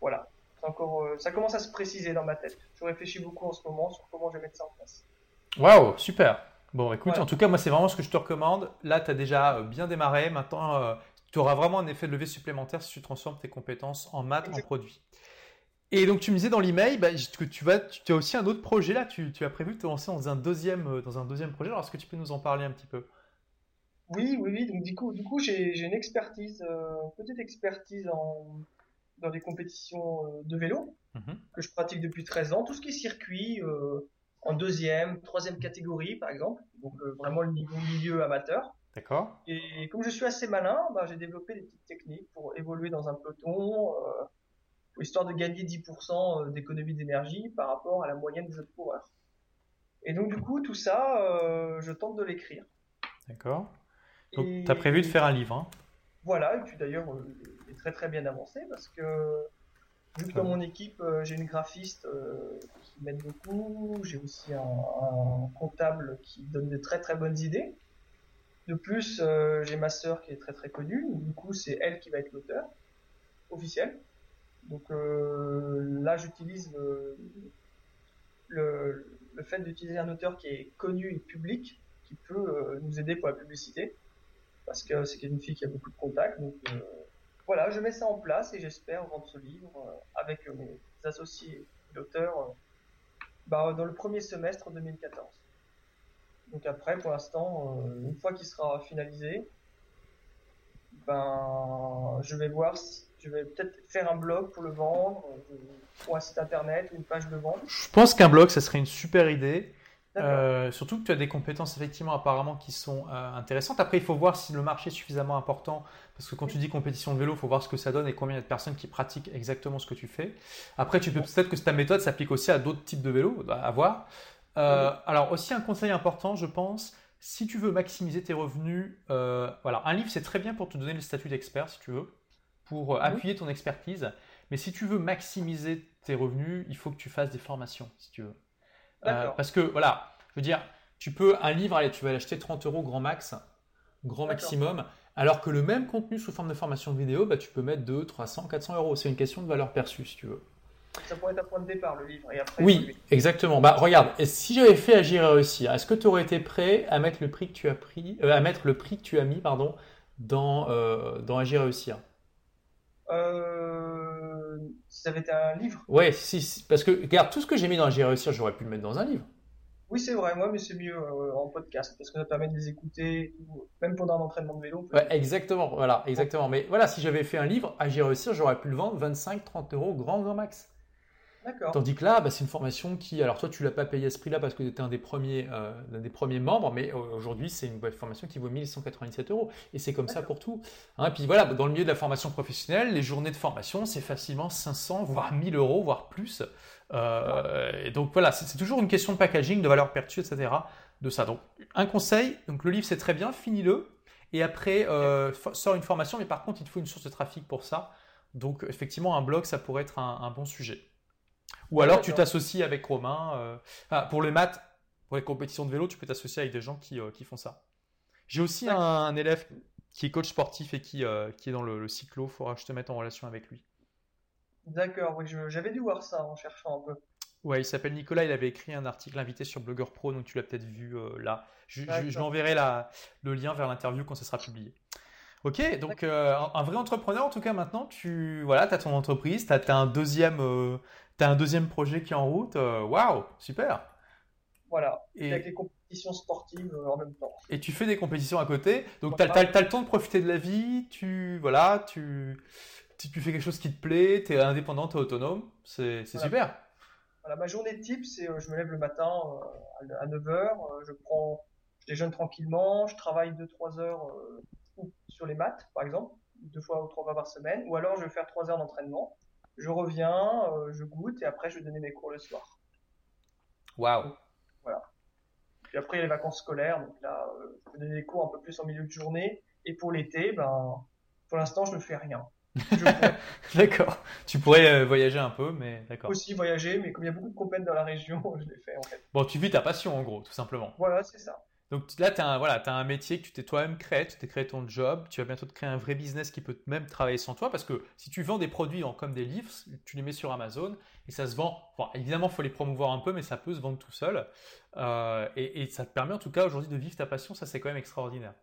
Voilà. Encore, euh, ça commence à se préciser dans ma tête. Je réfléchis beaucoup en ce moment sur comment je vais mettre ça en place. Waouh, super. Bon, écoute, en tout cas, moi, c'est vraiment ce que je te recommande. Là, tu as déjà euh, bien démarré. Maintenant, euh, tu auras vraiment un effet de levier supplémentaire si tu transformes tes compétences en maths en produits. Et donc tu me disais dans l'email bah, que tu, vas, tu, as aussi un autre projet là, tu, as prévu de te lancer dans un deuxième, euh, dans un deuxième projet. Alors est-ce que tu peux nous en parler un petit peu? Oui, oui, oui. Donc du coup, du coup j'ai une expertise, euh, petite expertise en, dans les compétitions euh, de vélo mhm. que je pratique depuis 13 ans. Tout ce qui est circuit en deuxième, troisième catégorie par exemple. Donc vraiment le niveau milieu amateur. D'accord. Et comme je suis assez malin, bah, j'ai développé des petites techniques pour évoluer dans un peloton histoire de gagner 10% euh, d'économie d'énergie par rapport à la moyenne des autres coureurs. Et donc du coup, tout ça, euh, je tente de l'écrire. D'accord. Donc tu as prévu de faire un livre. Hein voilà, et puis d'ailleurs, euh, il est très très bien avancé parce que vu que dans mon équipe, j'ai une graphiste qui m'aide beaucoup, j'ai aussi un, comptable qui donne de très très bonnes idées. De plus, j'ai ma sœur qui est très très connue, du coup c'est elle qui va être l'auteur officiel. Donc euh, là, j'utilise le, le, fait d'utiliser un auteur qui est connu et public, qui peut euh, nous aider pour la publicité, parce que c'est une fille qui a beaucoup de contacts. Donc euh, voilà, je mets ça en place et j'espère vendre ce livre avec mes associés d'auteurs bah, dans le premier semestre 2014. Donc après, pour l'instant, une fois qu'il sera finalisé, ben, je vais voir si je vais peut-être faire un blog pour le vendre, euh, ou un site internet, une page de vente. Je pense qu'un blog, ça serait une super idée. Euh, surtout que tu as des compétences effectivement apparemment qui sont euh, intéressantes. Après, il faut voir si le marché est suffisamment important, parce que quand tu dis compétition de vélo, il faut voir ce que ça donne et combien il y a de personnes qui pratiquent exactement ce que tu fais. Après, tu peux peut-être que ta méthode s'applique aussi à d'autres types de vélos, à voir. Alors aussi un conseil important, je pense, si tu veux maximiser tes revenus, voilà, un livre c'est très bien pour te donner le statut d'expert si tu veux pour euh, appuyer ton expertise. Mais si tu veux maximiser tes revenus, il faut que tu fasses des formations, si tu veux. Euh, parce que, voilà, je veux dire, tu peux, un livre, allez, tu vas l'acheter 30 euros grand max, grand maximum, alors que le même contenu sous forme de formation de vidéo, bah, tu peux mettre 2, 300, 400 euros. C'est une question de valeur perçue, si tu veux. Ça pourrait être un point de départ, le livre. oui, exactement. Bah, regarde, et si j'avais fait Agir et réussir, est-ce que tu aurais été prêt à mettre le prix que tu as pris, euh, à mettre le prix que tu as mis, pardon, dans, dans Agir et réussir? Euh, si ça avait été un livre Ouais, si, parce que regarde, tout ce que j'ai mis dans J'ai réussi, j'aurais pu le mettre dans un livre. Oui, c'est vrai, moi, mais c'est mieux euh, en podcast parce que ça permet de les écouter, même pendant un entraînement de vélo. Ouais, exactement, voilà, exactement. Mais voilà, si j'avais fait un livre, Agir réussir, j'aurais pu le vendre 25, 30 euros grand, grand max. Tandis que là, bah, c'est une formation qui, alors toi, tu l'as pas payé à ce prix-là parce que tu étais un des premiers, euh, des premiers membres, mais aujourd'hui, c'est une formation qui vaut 1197 euros. Et c'est comme ça pour tout. Hein. et puis voilà, dans le milieu de la formation professionnelle, les journées de formation, c'est facilement 500, voire 1000 euros, voire plus. Euh, et donc voilà, c'est toujours une question de packaging, de valeur perçue, etc. De ça. Donc un conseil, donc le livre c'est très bien, finis-le. Et après, euh, sort une formation, mais par contre, il te faut une source de trafic pour ça. Donc effectivement, un blog, ça pourrait être un bon sujet. Ou alors tu t'associes avec Romain. Euh, pour les maths, pour les compétitions de vélo, tu peux t'associer avec des gens qui, euh, font ça. J'ai aussi un, élève qui est coach sportif et qui, euh, qui est dans le, cyclo. Il faudra que je te mette en relation avec lui. D'accord, oui, j'avais dû voir ça en cherchant un peu. Ouais, il s'appelle Nicolas, il avait écrit un article invité sur Blogger Pro, donc tu l'as peut-être vu là. Je, je, l'enverrai le lien vers l'interview quand ce sera publié. Ok, donc un, vrai entrepreneur en tout cas maintenant, tu voilà, as ton entreprise, tu as, un deuxième, tu un deuxième projet qui est en route. Euh, waouh, super. Voilà, et avec les compétitions sportives euh, en même temps. Et tu fais des compétitions à côté. Donc tu as, le temps de profiter de la vie, tu, voilà, tu, tu, fais quelque chose qui te plaît, tu es indépendant, tu es autonome. C'est super. Voilà, ma journée type, c'est euh, je me lève le matin à 9h, je prends, je déjeune tranquillement, je travaille 2-3 heures sur les maths, par exemple, deux fois ou trois fois par semaine, ou alors je vais faire 3 heures d'entraînement je reviens, euh, je goûte et après je vais donner mes cours le soir. Waouh. Voilà. Puis après il y a les vacances scolaires, donc là euh, je vais donner des cours un peu plus en milieu de journée. Et pour l'été, ben pour l'instant je ne fais rien. d'accord. Tu pourrais euh, voyager un peu, mais d'accord. Aussi voyager, mais comme il y a beaucoup de compètes dans la région, je l'ai fait en fait. Bon, tu vis ta passion en gros, tout simplement. Voilà, c'est ça. Donc là, tu as, un, voilà, as un métier que tu t'es toi-même créé, tu t'es créé ton job, tu vas bientôt te créer un vrai business qui peut même travailler sans toi, parce que si tu vends des produits en, comme des livres, tu les mets sur Amazon et ça se vend. évidemment, il faut les promouvoir un peu, mais ça peut se vendre tout seul. Euh, et, ça te permet en tout cas aujourd'hui de vivre ta passion, ça c'est quand même extraordinaire.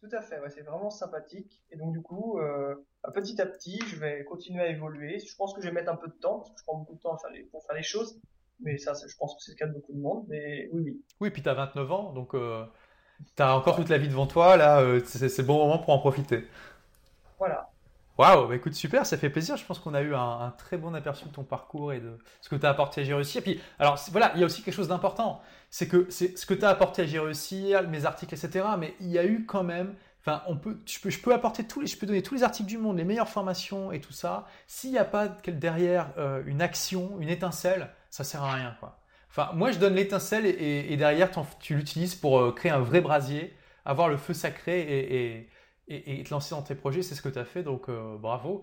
Tout à fait, c'est vraiment sympathique. Et donc du coup, euh, petit à petit, je vais continuer à évoluer. Je pense que je vais mettre un peu de temps, parce que je prends beaucoup de temps pour faire les choses. Mais ça, je pense que c'est le cas de beaucoup de monde. Mais oui, oui. Oui, puis tu as 29 ans, donc euh, tu as encore toute la vie devant toi. Là, euh, c'est le bon moment pour en profiter. Voilà. Waouh, bah écoute, super, ça fait plaisir. Je pense qu'on a eu un, très bon aperçu de ton parcours et de ce que tu as apporté à J'ai. Et puis, alors voilà, il y a aussi quelque chose d'important. C'est que c'est ce que tu as apporté à J'ai mes articles, etc. Mais il y a eu quand même Enfin, on peut, je, peux, je peux apporter tous les, je peux donner tous les articles du monde, les meilleures formations et tout ça. S'il n'y a pas derrière euh, une action, une étincelle, ça sert à rien, quoi. Enfin, moi, je donne l'étincelle et, derrière, tu l'utilises pour euh, créer un vrai brasier, avoir le feu sacré et, te lancer dans tes projets. C'est ce que tu as fait, donc euh, bravo.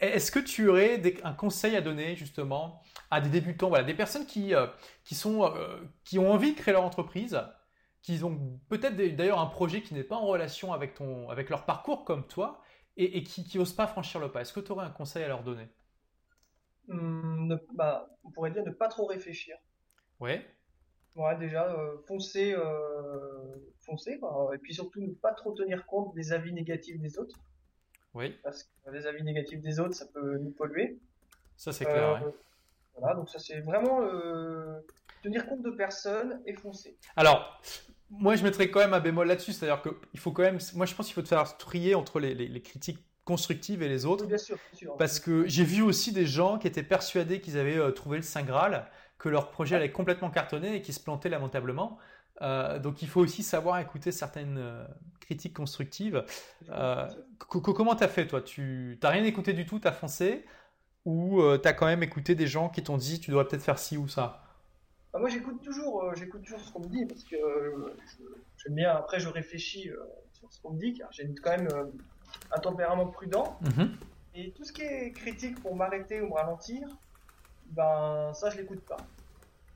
Est-ce que tu aurais un conseil à donner justement à des débutants, voilà, des personnes qui, qui, sont, qui ont envie de créer leur entreprise, qui ont peut-être d'ailleurs un projet qui n'est pas en relation avec, ton, avec leur parcours comme toi et, qui n'osent pas franchir le pas. Est-ce que tu aurais un conseil à leur donner? Hum, bah, On pourrait dire ne pas trop réfléchir. Ouais. Ouais, déjà, euh, foncer, euh, foncer et puis surtout ne pas trop tenir compte des avis négatifs des autres. Oui. Parce que les avis négatifs des autres, ça peut nous polluer. Ça, c'est clair. Euh, voilà, donc ça, c'est vraiment tenir compte de personnes et foncer. Alors, moi, je mettrais quand même un bémol là-dessus, c'est-à-dire qu'il faut quand même, moi, je pense qu'il faut te faire trier entre les, critiques constructives et les autres. bien sûr, bien sûr. Parce que j'ai vu aussi des gens qui étaient persuadés qu'ils avaient euh, trouvé le Saint Graal, que leur projet allait complètement cartonner et qui se plantaient lamentablement. Euh, donc il faut aussi savoir écouter certaines euh, critiques constructives. comment t'as fait toi? Tu n'as rien écouté du tout, t'as foncé? Ou t'as quand même écouté des gens qui t'ont dit tu devrais peut-être faire ci ou ça? Bah, moi, j'écoute toujours, euh, j'écoute toujours ce qu'on me dit parce que euh, j'aime bien. Après, je réfléchis euh, sur ce qu'on me dit car j'ai quand même un tempérament prudent. Mhm. Et tout ce qui est critique pour m'arrêter ou me ralentir, ben ça, je l'écoute pas.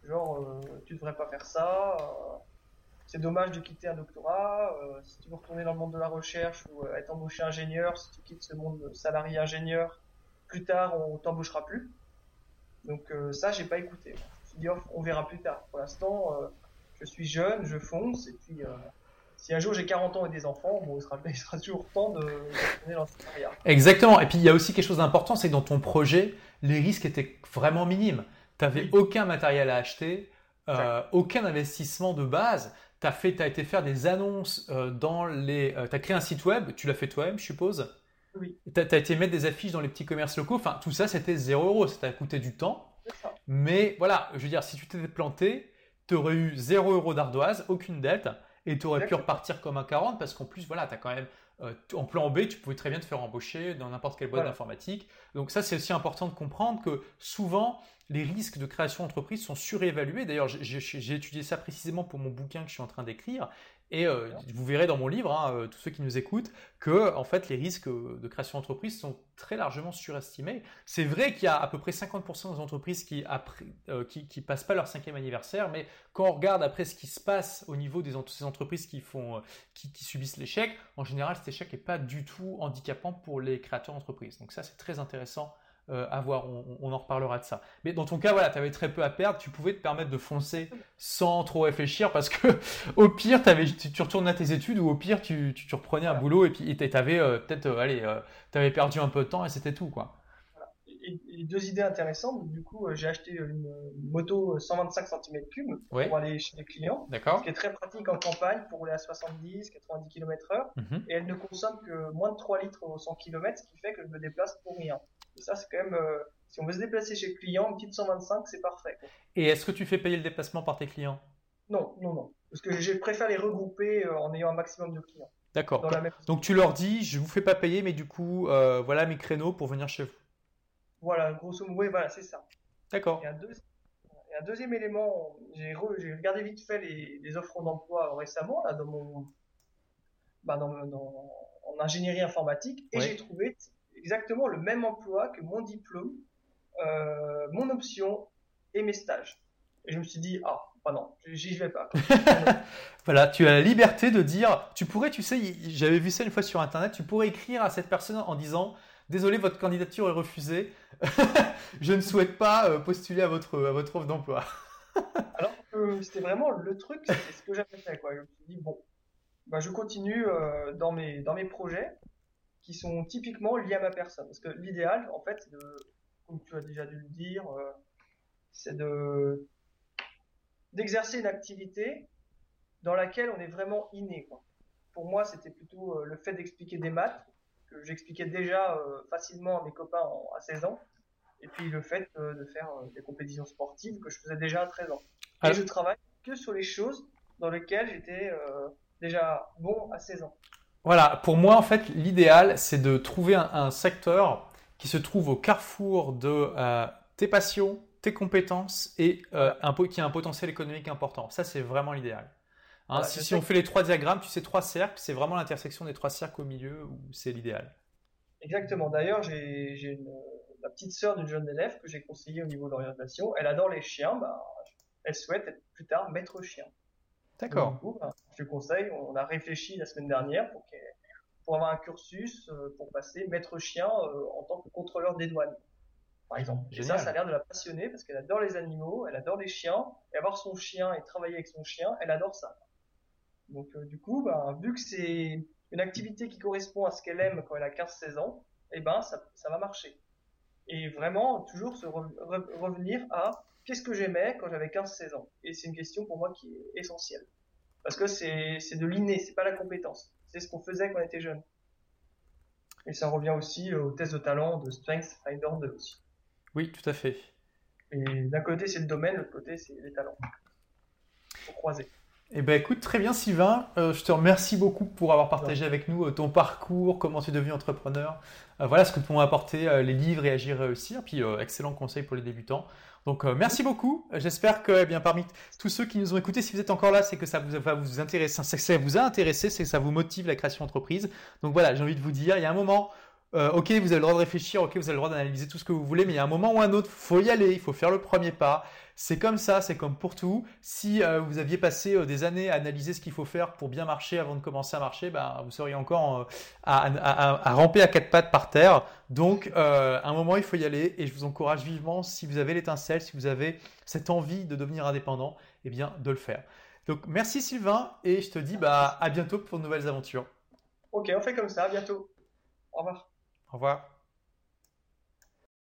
Genre, tu devrais pas faire ça. c'est dommage de quitter un doctorat. si tu veux retourner dans le monde de la recherche ou être embauché ingénieur, si tu quittes ce monde salarié ingénieur, plus tard, on t'embauchera plus. Donc ça, j'ai pas écouté on verra plus tard. Pour l'instant, euh, je suis jeune, je fonce, et puis euh, si un jour j'ai 40 ans et des enfants, bon, il, sera, il sera toujours temps de, de dans Exactement. Et puis il y a aussi quelque chose d'important, c'est que dans ton projet, les risques étaient vraiment minimes. Tu n'avais aucun matériel à acheter, aucun investissement de base. Tu as, fait, as été faire des annonces dans les. tu as créé un site web, tu l'as fait toi-même, je suppose Oui. Tu as, été mettre des affiches dans les petits commerces locaux. Enfin, tout ça, c'était 0 euros. Ça t'a coûté du temps. Mais voilà, je veux dire, si tu t'étais planté, tu aurais eu 0 euros d'ardoise, aucune dette, et tu aurais pu repartir comme un 40 parce qu'en plus, voilà, tu as quand même euh, en plan B, tu pouvais très bien te faire embaucher dans n'importe quelle boîte d'informatique. Donc ça, c'est aussi important de comprendre que souvent, les risques de création d'entreprise sont surévalués. D'ailleurs, j'ai étudié ça précisément pour mon bouquin que je suis en train d'écrire. Et euh, vous verrez dans mon livre, hein, euh, tous ceux qui nous écoutent, que en fait les risques de création d'entreprise sont très largement surestimés. C'est vrai qu'il y a à peu près 50% des entreprises qui, après, qui, passent pas leur cinquième anniversaire, mais quand on regarde après ce qui se passe au niveau des ces entreprises qui font, qui, qui subissent l'échec, en général cet échec n'est pas du tout handicapant pour les créateurs d'entreprise. Donc ça c'est très intéressant euh, à voir, on, en reparlera de ça. Mais dans ton cas, voilà, tu avais très peu à perdre, tu pouvais te permettre de foncer sans trop réfléchir parce que au pire, avais, tu, tu, retournes à tes études ou au pire, tu, tu, reprenais un boulot et puis tu avais euh, peut-être, euh, allez, avais perdu un peu de temps et c'était tout, quoi. Et, deux idées intéressantes. Du coup, j'ai acheté une, moto 125 cm3 pour aller chez les clients. Ce qui est très pratique en campagne pour rouler à 70, 90 km/h. Et elle ne consomme que moins de 3 litres au 100 km, ce qui fait que je me déplace pour rien. Et ça, c'est quand même, euh, si on veut se déplacer chez le client, une petite 125, c'est parfait. Et est-ce que tu fais payer le déplacement par tes clients? Non, non, non. Parce que je préfère les regrouper euh, en ayant un maximum de clients. D'accord. Donc tu leur dis, je vous fais pas payer, mais du coup, euh, voilà mes créneaux pour venir chez vous. Voilà, grosso modo, voilà, c'est ça. D'accord. Et, un deuxième élément, j'ai regardé vite fait les, offres d'emploi récemment là, dans mon, bah, dans, en ingénierie informatique et j'ai trouvé exactement le même emploi que mon diplôme, euh, mon option et mes stages. Et je me suis dit, ah, bah non, j'y vais pas. voilà, tu as la liberté de dire, tu pourrais, tu sais, j'avais vu ça une fois sur Internet, tu pourrais écrire à cette personne en disant, désolé, votre candidature est refusée, je ne souhaite pas euh, postuler à votre, à votre offre d'emploi. Alors que c'était vraiment le truc, c'est ce que j'avais fait. Quoi. Je me suis dit, bon, bah, je continue euh, dans, mes, dans mes projets qui sont typiquement liés à ma personne. Parce que l'idéal, en fait, de, comme tu as déjà dû le dire, euh, c'est de d'exercer une activité dans laquelle on est vraiment inné. Quoi. Pour moi, c'était plutôt euh, le fait d'expliquer des maths, que j'expliquais déjà euh, facilement à mes copains à 16 ans, et puis le fait de faire des compétitions sportives que je faisais déjà à 13 ans. Et je travaille que sur les choses dans lesquelles j'étais déjà bon à 16 ans. Voilà, pour moi, en fait, l'idéal, c'est de trouver un, secteur qui se trouve au carrefour de euh, tes passions, tes compétences et euh, un, qui a un potentiel économique important. Ça, c'est vraiment l'idéal. Hein, si, on fait les trois diagrammes, tu sais, trois cercles, c'est vraiment l'intersection des trois cercles au milieu où c'est l'idéal. Exactement. D'ailleurs, j'ai la petite sœur d'une jeune élève que j'ai conseillée au niveau de l'orientation. Elle adore les chiens. Bah, elle souhaite plus tard maître chien. D'accord. Ben, je conseille, on a réfléchi la semaine dernière pour, pour avoir un cursus euh, pour passer maître chien euh, en tant que contrôleur des douanes, par exemple. Et ça, ça a l'air de la passionner parce qu'elle adore les animaux, elle adore les chiens, et avoir son chien et travailler avec son chien, elle adore ça. Donc euh, du coup, ben, vu que c'est une activité qui correspond à ce qu'elle aime quand elle a 15-16 ans, et eh ben ça, ça va marcher. Et vraiment, toujours se revenir à qu'est-ce que j'aimais quand j'avais 15-16 ans Et c'est une question pour moi qui est essentielle. Parce que c'est, de l'inné, c'est pas la compétence. C'est ce qu'on faisait quand on était jeune. Et ça revient aussi au test de talent de Strength Finder 2 aussi. Oui, tout à fait. Et d'un côté, c'est le domaine, de l'autre côté, c'est les talents. Faut croiser. Eh ben écoute, très bien Sylvain, euh, je te remercie beaucoup pour avoir partagé avec nous euh, ton parcours, comment tu es devenu entrepreneur, euh, voilà ce que t'ont apporté les livres et Agir Réussir, puis excellent conseil pour les débutants. Donc merci beaucoup. J'espère que eh bien parmi tous ceux qui nous ont écoutés, si vous êtes encore là, c'est que ça vous va vous intéresser, ça vous a intéressé, c'est que ça vous motive la création d'entreprise. Donc voilà, j'ai envie de vous dire, il y a un moment, ok, vous avez le droit de réfléchir, ok, vous avez le droit d'analyser tout ce que vous voulez, mais il y a un moment ou un autre, faut y aller, il faut faire le premier pas. C'est comme ça, c'est comme pour tout. Si euh, vous aviez passé euh, des années à analyser ce qu'il faut faire pour bien marcher avant de commencer à marcher, ben, vous seriez encore euh, à, ramper à quatre pattes par terre. Donc, à un moment, il faut y aller et je vous encourage vivement, si vous avez l'étincelle, si vous avez cette envie de devenir indépendant, eh bien, de le faire. Donc, merci Sylvain et je te dis bah, à bientôt pour de nouvelles aventures. Ok, on fait comme ça, à bientôt. Au revoir. Au revoir.